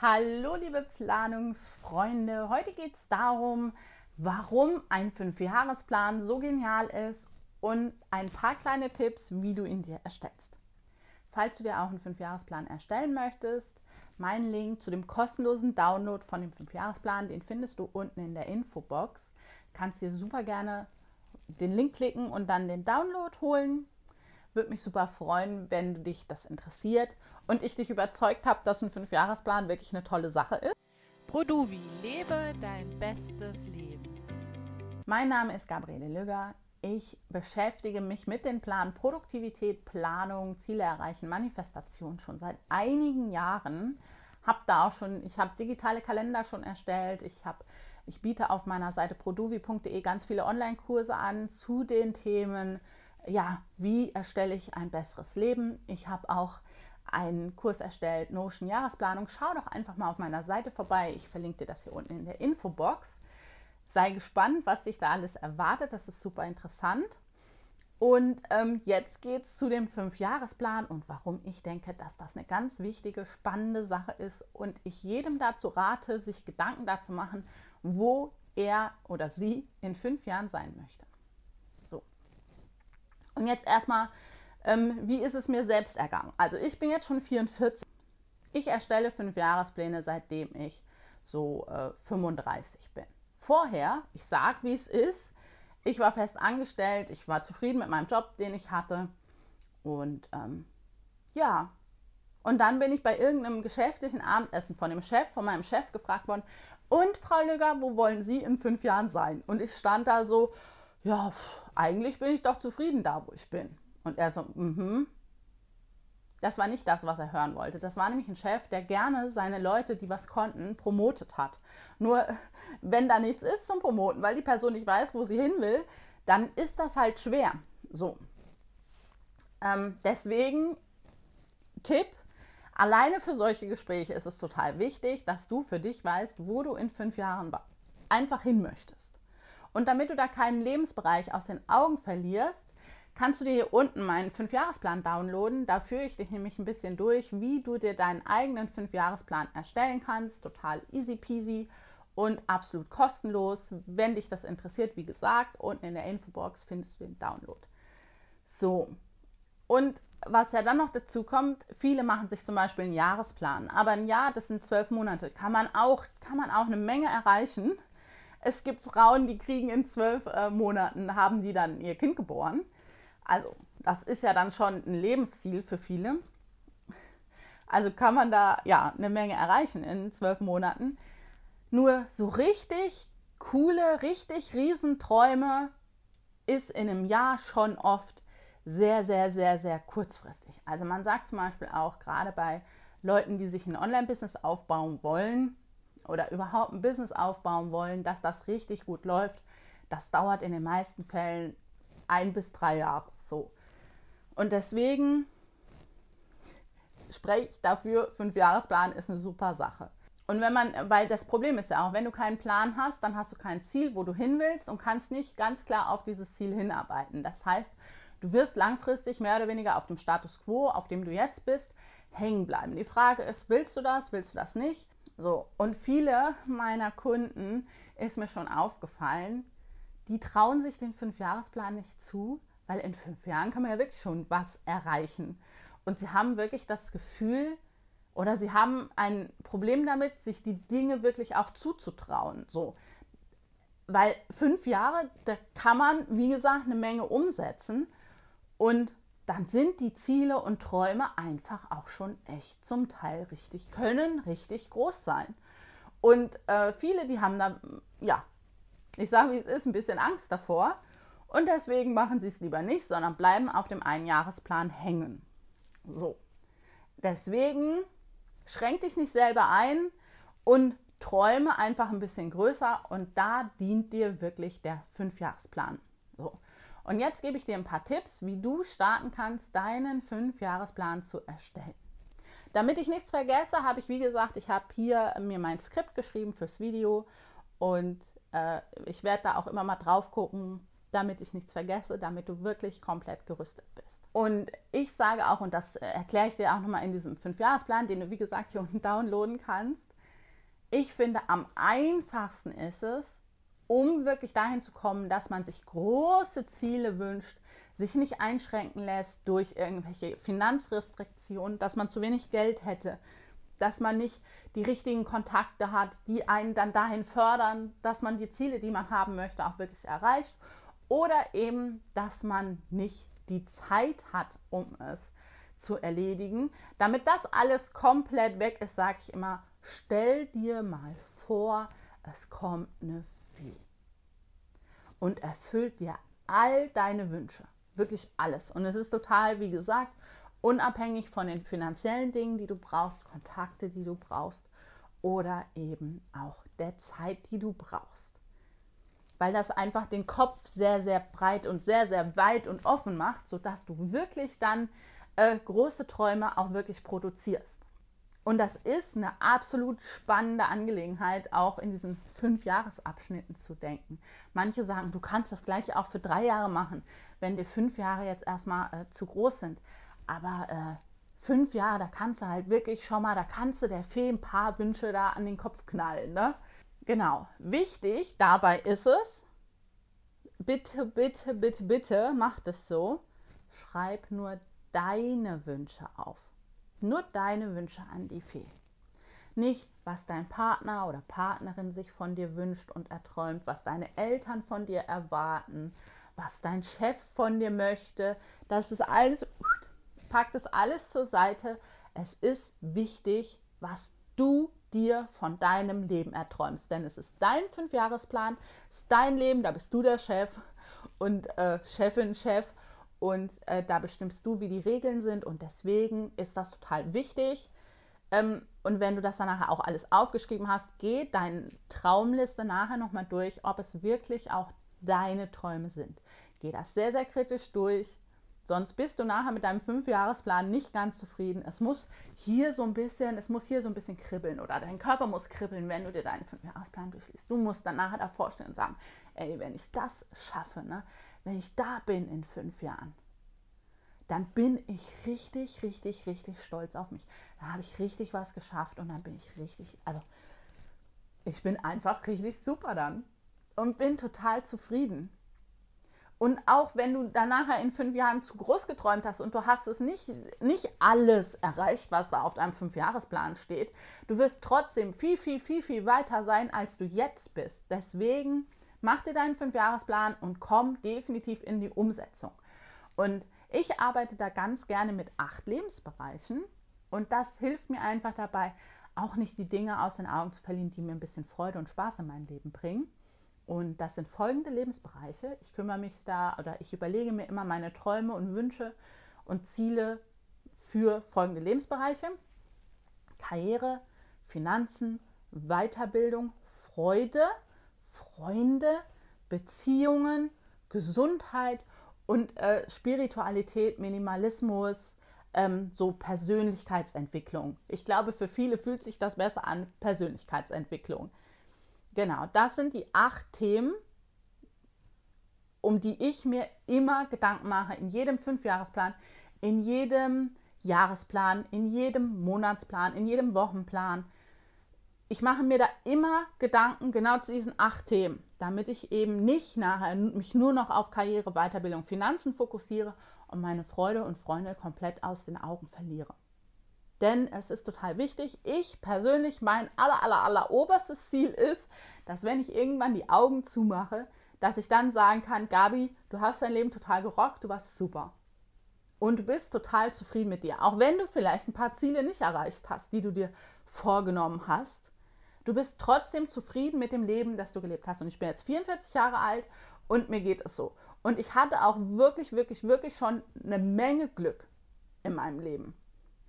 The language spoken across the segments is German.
Hallo liebe Planungsfreunde, heute geht es darum, warum ein Fünfjahresplan so genial ist und ein paar kleine Tipps, wie du ihn dir erstellst. Falls du dir auch einen Fünfjahresplan erstellen möchtest, mein Link zu dem kostenlosen Download von dem Fünfjahresplan, den findest du unten in der Infobox. Kannst dir super gerne den Link klicken und dann den Download holen. Würde mich super freuen, wenn dich das interessiert und ich dich überzeugt habe, dass ein Fünfjahresplan wirklich eine tolle Sache ist. Produvi, lebe dein bestes Leben. Mein Name ist Gabriele Lügger. Ich beschäftige mich mit den Planen Produktivität, Planung, Ziele erreichen, Manifestation schon seit einigen Jahren. Hab da auch schon, ich habe digitale Kalender schon erstellt. Ich habe, ich biete auf meiner Seite produvi.de ganz viele Online-Kurse an zu den Themen ja, wie erstelle ich ein besseres Leben? Ich habe auch einen Kurs erstellt, Notion Jahresplanung. Schau doch einfach mal auf meiner Seite vorbei. Ich verlinke dir das hier unten in der Infobox. Sei gespannt, was dich da alles erwartet. Das ist super interessant. Und ähm, jetzt geht es zu dem Fünfjahresplan und warum ich denke, dass das eine ganz wichtige, spannende Sache ist und ich jedem dazu rate, sich Gedanken dazu machen, wo er oder sie in fünf Jahren sein möchte. Und jetzt erstmal, ähm, wie ist es mir selbst ergangen? Also ich bin jetzt schon 44. Ich erstelle fünf Jahrespläne, seitdem ich so äh, 35 bin. Vorher, ich sage, wie es ist, ich war fest angestellt, ich war zufrieden mit meinem Job, den ich hatte. Und ähm, ja, und dann bin ich bei irgendeinem geschäftlichen Abendessen von dem Chef, von meinem Chef gefragt worden, und Frau Lüger, wo wollen Sie in fünf Jahren sein? Und ich stand da so, ja, eigentlich bin ich doch zufrieden da, wo ich bin. Und er so, mhm. Das war nicht das, was er hören wollte. Das war nämlich ein Chef, der gerne seine Leute, die was konnten, promotet hat. Nur wenn da nichts ist zum Promoten, weil die Person nicht weiß, wo sie hin will, dann ist das halt schwer. So. Ähm, deswegen Tipp, alleine für solche Gespräche ist es total wichtig, dass du für dich weißt, wo du in fünf Jahren einfach hin möchtest. Und damit du da keinen Lebensbereich aus den Augen verlierst, kannst du dir hier unten meinen Fünfjahresplan downloaden. Da führe ich dich nämlich ein bisschen durch, wie du dir deinen eigenen Fünfjahresplan erstellen kannst. Total easy peasy und absolut kostenlos. Wenn dich das interessiert, wie gesagt, unten in der Infobox findest du den Download. So, und was ja dann noch dazu kommt, viele machen sich zum Beispiel einen Jahresplan. Aber ein Jahr, das sind zwölf Monate, kann man auch, kann man auch eine Menge erreichen. Es gibt Frauen, die kriegen in zwölf äh, Monaten, haben die dann ihr Kind geboren. Also das ist ja dann schon ein Lebensziel für viele. Also kann man da ja eine Menge erreichen in zwölf Monaten. Nur so richtig coole, richtig Riesenträume ist in einem Jahr schon oft sehr, sehr, sehr, sehr kurzfristig. Also man sagt zum Beispiel auch gerade bei Leuten, die sich ein Online-Business aufbauen wollen, oder überhaupt ein Business aufbauen wollen, dass das richtig gut läuft, das dauert in den meisten Fällen ein bis drei Jahre so. Und deswegen spreche ich dafür, fünf Jahresplan ist eine super Sache. Und wenn man, weil das Problem ist ja auch, wenn du keinen Plan hast, dann hast du kein Ziel, wo du hin willst und kannst nicht ganz klar auf dieses Ziel hinarbeiten. Das heißt, du wirst langfristig mehr oder weniger auf dem Status quo, auf dem du jetzt bist, hängen bleiben. Die Frage ist, willst du das, willst du das nicht? So, und viele meiner Kunden ist mir schon aufgefallen, die trauen sich den Fünfjahresplan nicht zu, weil in fünf Jahren kann man ja wirklich schon was erreichen. Und sie haben wirklich das Gefühl oder sie haben ein Problem damit, sich die Dinge wirklich auch zuzutrauen. So. Weil fünf Jahre, da kann man, wie gesagt, eine Menge umsetzen. Und dann sind die Ziele und Träume einfach auch schon echt zum Teil richtig, können richtig groß sein. Und äh, viele, die haben da, ja, ich sage, wie es ist, ein bisschen Angst davor. Und deswegen machen sie es lieber nicht, sondern bleiben auf dem Einjahresplan hängen. So. Deswegen schränk dich nicht selber ein und träume einfach ein bisschen größer und da dient dir wirklich der Fünfjahresplan. So. Und jetzt gebe ich dir ein paar Tipps, wie du starten kannst, deinen Fünfjahresplan zu erstellen. Damit ich nichts vergesse, habe ich, wie gesagt, ich habe hier mir mein Skript geschrieben fürs Video und äh, ich werde da auch immer mal drauf gucken, damit ich nichts vergesse, damit du wirklich komplett gerüstet bist. Und ich sage auch, und das erkläre ich dir auch nochmal in diesem Fünfjahresplan, den du wie gesagt hier unten downloaden kannst, ich finde, am einfachsten ist es, um wirklich dahin zu kommen, dass man sich große Ziele wünscht, sich nicht einschränken lässt durch irgendwelche Finanzrestriktionen, dass man zu wenig Geld hätte, dass man nicht die richtigen Kontakte hat, die einen dann dahin fördern, dass man die Ziele, die man haben möchte, auch wirklich erreicht. Oder eben, dass man nicht die Zeit hat, um es zu erledigen. Damit das alles komplett weg ist, sage ich immer, stell dir mal vor, es kommt eine Fee und erfüllt dir all deine Wünsche. Wirklich alles. Und es ist total, wie gesagt, unabhängig von den finanziellen Dingen, die du brauchst, Kontakte, die du brauchst oder eben auch der Zeit, die du brauchst. Weil das einfach den Kopf sehr, sehr breit und sehr, sehr weit und offen macht, sodass du wirklich dann äh, große Träume auch wirklich produzierst. Und das ist eine absolut spannende Angelegenheit, auch in diesen fünf Jahresabschnitten zu denken. Manche sagen, du kannst das gleiche auch für drei Jahre machen, wenn dir fünf Jahre jetzt erstmal äh, zu groß sind. Aber äh, fünf Jahre, da kannst du halt wirklich schon mal, da kannst du der Fee ein paar Wünsche da an den Kopf knallen. Ne? Genau. Wichtig dabei ist es, bitte, bitte, bitte, bitte, mach das so. Schreib nur deine Wünsche auf. Nur deine Wünsche an die Fee. Nicht, was dein Partner oder Partnerin sich von dir wünscht und erträumt, was deine Eltern von dir erwarten, was dein Chef von dir möchte. Das ist alles pack das alles zur Seite. Es ist wichtig, was du dir von deinem Leben erträumst. Denn es ist dein Fünfjahresplan, es ist dein Leben, da bist du der Chef und äh, Chefin, Chef. Und äh, da bestimmst du, wie die Regeln sind. Und deswegen ist das total wichtig. Ähm, und wenn du das dann nachher auch alles aufgeschrieben hast, geh deine Traumliste nachher nochmal durch, ob es wirklich auch deine Träume sind. Geh das sehr, sehr kritisch durch. Sonst bist du nachher mit deinem Fünfjahresplan nicht ganz zufrieden. Es muss hier so ein bisschen, es muss hier so ein bisschen kribbeln oder dein Körper muss kribbeln, wenn du dir deinen Fünfjahresplan durchliest. Du musst dann nachher davor stehen und sagen, ey, wenn ich das schaffe, ne, wenn ich da bin in fünf Jahren, dann bin ich richtig, richtig, richtig stolz auf mich. Da habe ich richtig was geschafft und dann bin ich richtig, also ich bin einfach richtig super dann und bin total zufrieden. Und auch wenn du danach in fünf Jahren zu groß geträumt hast und du hast es nicht, nicht alles erreicht, was da auf deinem Fünfjahresplan steht, du wirst trotzdem viel, viel, viel, viel weiter sein, als du jetzt bist. Deswegen mach dir deinen Fünfjahresplan und komm definitiv in die Umsetzung. Und ich arbeite da ganz gerne mit acht Lebensbereichen und das hilft mir einfach dabei, auch nicht die Dinge aus den Augen zu verlieren, die mir ein bisschen Freude und Spaß in mein Leben bringen. Und das sind folgende Lebensbereiche. Ich kümmere mich da oder ich überlege mir immer meine Träume und Wünsche und Ziele für folgende Lebensbereiche. Karriere, Finanzen, Weiterbildung, Freude, Freunde, Beziehungen, Gesundheit und äh, Spiritualität, Minimalismus, ähm, so Persönlichkeitsentwicklung. Ich glaube, für viele fühlt sich das besser an, Persönlichkeitsentwicklung. Genau, das sind die acht Themen, um die ich mir immer Gedanken mache, in jedem Fünfjahresplan, in jedem Jahresplan, in jedem Monatsplan, in jedem Wochenplan. Ich mache mir da immer Gedanken genau zu diesen acht Themen, damit ich eben nicht nachher mich nur noch auf Karriere, Weiterbildung, Finanzen fokussiere und meine Freude und Freunde komplett aus den Augen verliere. Denn es ist total wichtig. Ich persönlich, mein aller, aller, aller oberstes Ziel ist, dass wenn ich irgendwann die Augen zumache, dass ich dann sagen kann, Gabi, du hast dein Leben total gerockt, du warst super. Und du bist total zufrieden mit dir. Auch wenn du vielleicht ein paar Ziele nicht erreicht hast, die du dir vorgenommen hast. Du bist trotzdem zufrieden mit dem Leben, das du gelebt hast. Und ich bin jetzt 44 Jahre alt und mir geht es so. Und ich hatte auch wirklich, wirklich, wirklich schon eine Menge Glück in meinem Leben.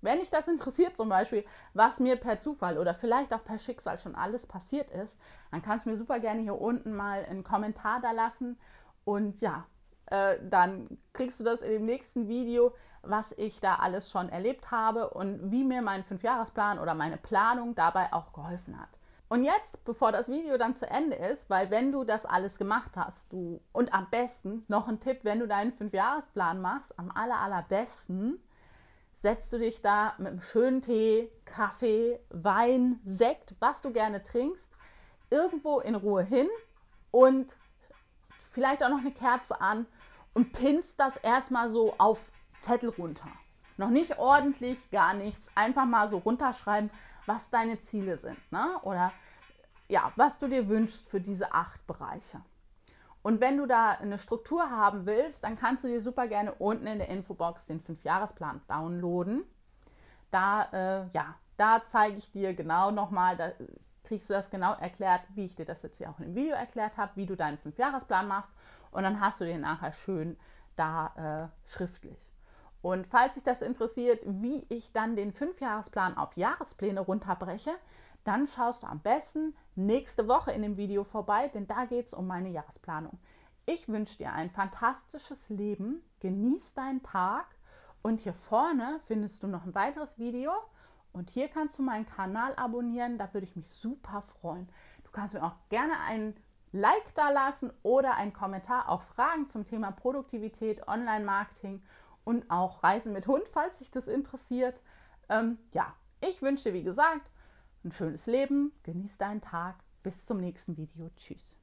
Wenn dich das interessiert, zum Beispiel, was mir per Zufall oder vielleicht auch per Schicksal schon alles passiert ist, dann kannst du mir super gerne hier unten mal einen Kommentar da lassen. Und ja, äh, dann kriegst du das in dem nächsten Video, was ich da alles schon erlebt habe und wie mir mein Fünfjahresplan oder meine Planung dabei auch geholfen hat. Und jetzt, bevor das Video dann zu Ende ist, weil wenn du das alles gemacht hast, du und am besten noch ein Tipp, wenn du deinen Fünfjahresplan machst, am aller allerbesten setzt du dich da mit einem schönen Tee, Kaffee, Wein, Sekt, was du gerne trinkst, irgendwo in Ruhe hin und vielleicht auch noch eine Kerze an und pinst das erstmal so auf Zettel runter. Noch nicht ordentlich, gar nichts. Einfach mal so runterschreiben, was deine Ziele sind. Ne? Oder ja, was du dir wünschst für diese acht Bereiche. Und wenn du da eine Struktur haben willst, dann kannst du dir super gerne unten in der Infobox den Fünfjahresplan downloaden. Da, äh, ja, da zeige ich dir genau nochmal, da kriegst du das genau erklärt, wie ich dir das jetzt hier auch im Video erklärt habe, wie du deinen Fünfjahresplan machst. Und dann hast du den nachher schön da äh, schriftlich. Und falls dich das interessiert, wie ich dann den Fünfjahresplan auf Jahrespläne runterbreche, dann schaust du am besten nächste Woche in dem Video vorbei, denn da geht es um meine Jahresplanung. Ich wünsche dir ein fantastisches Leben, genieß deinen Tag und hier vorne findest du noch ein weiteres Video und hier kannst du meinen Kanal abonnieren, da würde ich mich super freuen. Du kannst mir auch gerne einen Like da lassen oder einen Kommentar, auch Fragen zum Thema Produktivität, Online-Marketing und auch Reisen mit Hund, falls sich das interessiert. Ähm, ja, ich wünsche wie gesagt, ein schönes Leben, genieß deinen Tag. Bis zum nächsten Video. Tschüss.